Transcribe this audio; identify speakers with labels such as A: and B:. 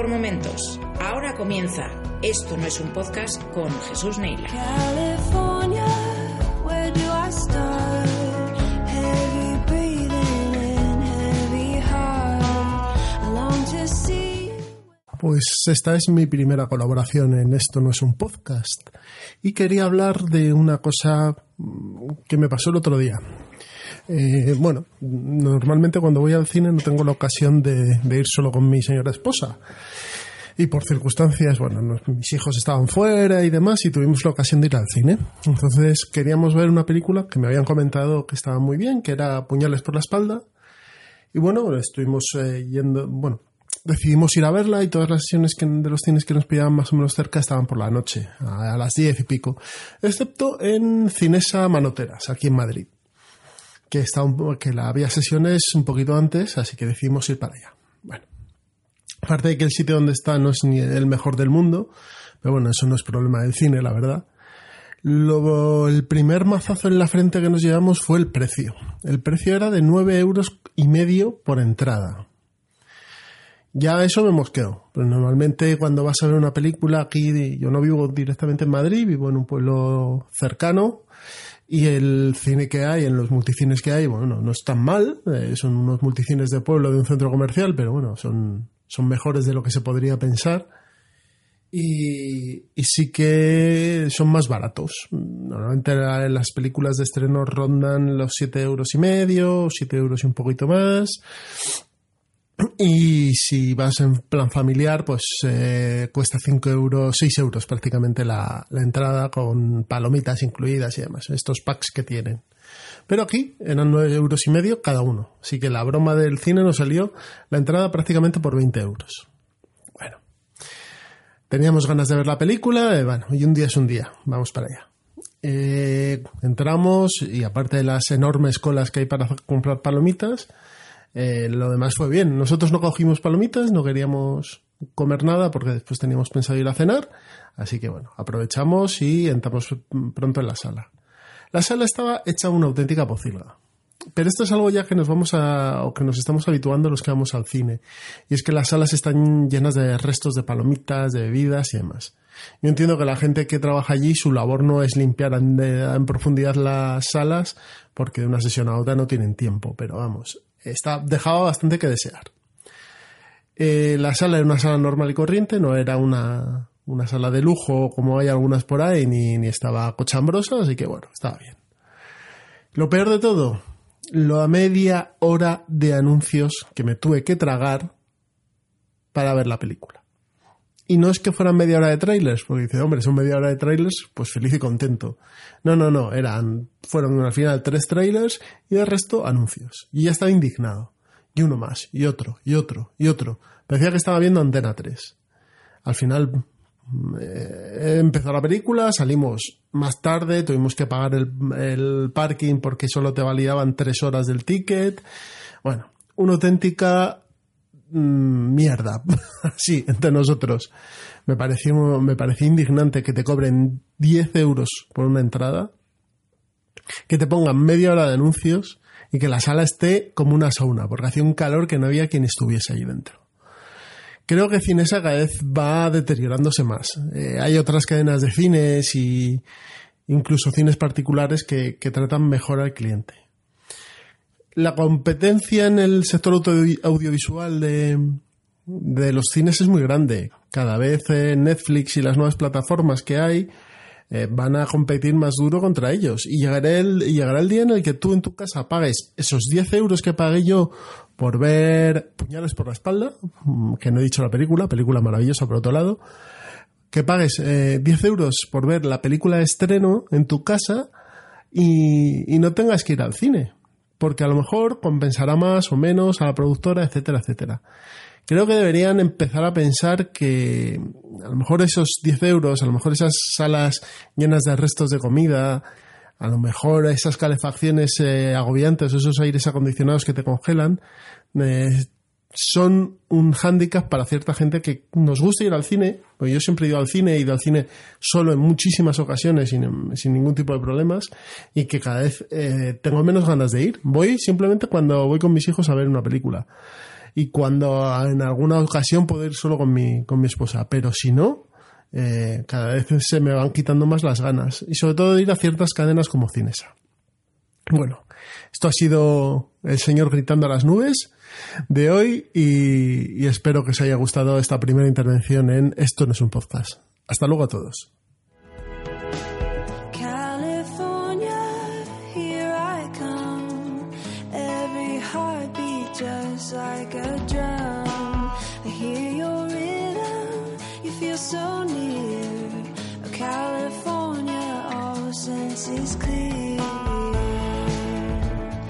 A: Por Momentos. Ahora comienza Esto no es un podcast con Jesús Neila.
B: California, where do I start?
C: Pues esta es mi primera colaboración en Esto no es un podcast. Y quería hablar de una cosa que me pasó el otro día. Eh, bueno, normalmente cuando voy al cine no tengo la ocasión de, ir solo con mi señora esposa. Y por circunstancias, bueno, mis hijos estaban fuera y demás y tuvimos la ocasión de ir al cine. Entonces queríamos ver una película que me habían comentado que estaba muy bien, que era Puñales por la espalda. Y bueno, estuvimos eh, yendo, bueno, decidimos ir a verla y todas las sesiones de los cines que nos pillaban más o menos cerca estaban por la noche, a, a las diez y pico, excepto en Cinesa Manoteras, aquí en Madrid, que, que la había sesiones un poquito antes, así que decidimos ir para allá. Bueno, aparte de que el sitio donde está no es ni el mejor del mundo, pero bueno, eso no es problema del cine, la verdad. Lo- el primer mazazo en la frente que nos llevamos fue el precio. El precio era de nueve euros y medio por entrada. Ya eso me mosqueó. Pero normalmente cuando vas a ver una película aquí, yo no vivo directamente en Madrid, vivo en un pueblo cercano y el cine que hay, en los multicines que hay, bueno, no es tan mal. eh, son unos multicines de pueblo de un centro comercial, pero bueno, son, son mejores de lo que se podría pensar. Y, y sí que son más baratos. Normalmente la- las películas de estreno rondan los 7 euros y medio, 7 euros y un poquito más. Y si vas en plan familiar, pues eh, cuesta 5 euros, 6 euros prácticamente la, entrada con palomitas incluidas y demás, estos packs que tienen. Pero aquí eran 9 euros y medio cada uno. Así que la broma del cine nos salió la entrada prácticamente por 20 euros. Bueno, teníamos ganas de ver la película, eh, bueno, y un día es un día, vamos para allá. Eh, entramos y aparte de las enormes colas que hay para comprar palomitas, eh, lo demás fue bien. Nosotros no cogimos palomitas, no queríamos comer nada porque después teníamos pensado ir a cenar. Así que bueno, aprovechamos y entramos pronto en la sala. La sala estaba hecha una auténtica pocilga. Pero esto es algo ya que nos vamos a, o que nos estamos habituando los que vamos al cine. Y es que las salas están llenas de restos de palomitas, de bebidas y demás. Yo entiendo que la gente que trabaja allí, su labor no es limpiar en, en profundidad las salas, porque de una sesión a otra no tienen tiempo, pero vamos, dejaba bastante que desear. Eh, la sala era una sala normal y corriente, no era una, una sala de lujo como hay algunas por ahí, ni, ni estaba cochambrosa, así que bueno, estaba bien. Lo peor de todo, la media hora de anuncios que me tuve que tragar para ver la película. Y no es que fueran media hora de trailers, porque dice, hombre, son media hora de trailers, pues feliz y contento. No, no, no, eran, fueron al final tres trailers y el resto anuncios. Y ya estaba indignado. Y uno más, y otro, y otro, y otro. Parecía que estaba viendo Antena 3. Al final eh, empezó la película, salimos más tarde, tuvimos que pagar el, el parking porque solo te validaban tres horas del ticket. Bueno, una auténtica mm, mierda. sí, entre nosotros. Me pareció, me pareció indignante que te cobren 10 euros por una entrada, que te pongan media hora de anuncios y que la sala esté como una sauna, porque hacía un calor que no había quien estuviese ahí dentro. Creo que Cinesa cada va deteriorándose más. Eh, hay otras cadenas de cines y incluso cines particulares que tratan mejor al cliente. La competencia en el sector audio- audiovisual de, los cines es muy grande. Cada vez Netflix y las nuevas plataformas que hay eh, van a competir más duro contra ellos. Y llegará, el, llegará el día en el que tú en tu casa pagues esos 10 euros que pagué yo por ver Puñales por la espalda, mm, que no he dicho la película, película maravillosa por otro lado, que pagues eh, 10 euros por ver la película de estreno en tu casa y, y no tengas que ir al cine. Porque a lo mejor compensará más o menos a la productora, etcétera, etcétera. Creo que deberían empezar a pensar que a lo mejor esos 10 euros, a lo mejor esas salas llenas de restos de comida, a lo mejor esas calefacciones eh, agobiantes, esos aires acondicionados que te congelan, eh, son un hándicap para cierta gente que nos gusta ir al cine, porque yo siempre he ido al cine, he ido al cine solo en muchísimas ocasiones sin, sin ningún tipo de problemas y que cada vez eh, tengo menos ganas de ir. Voy simplemente cuando voy con mis hijos a ver una película. y cuando en alguna ocasión puedo ir solo con mi, con mi esposa, pero si no, eh, cada vez se me van quitando más las ganas y sobre todo de ir a ciertas cadenas como Cinesa. Bueno, esto ha sido el señor gritando a las nubes de hoy y, espero que os haya gustado esta primera intervención en Esto no es un podcast. Hasta luego a todos.
B: California, here I come. Every heartbeat just like a drum. I hear your rhythm, you feel so near. Oh, clear.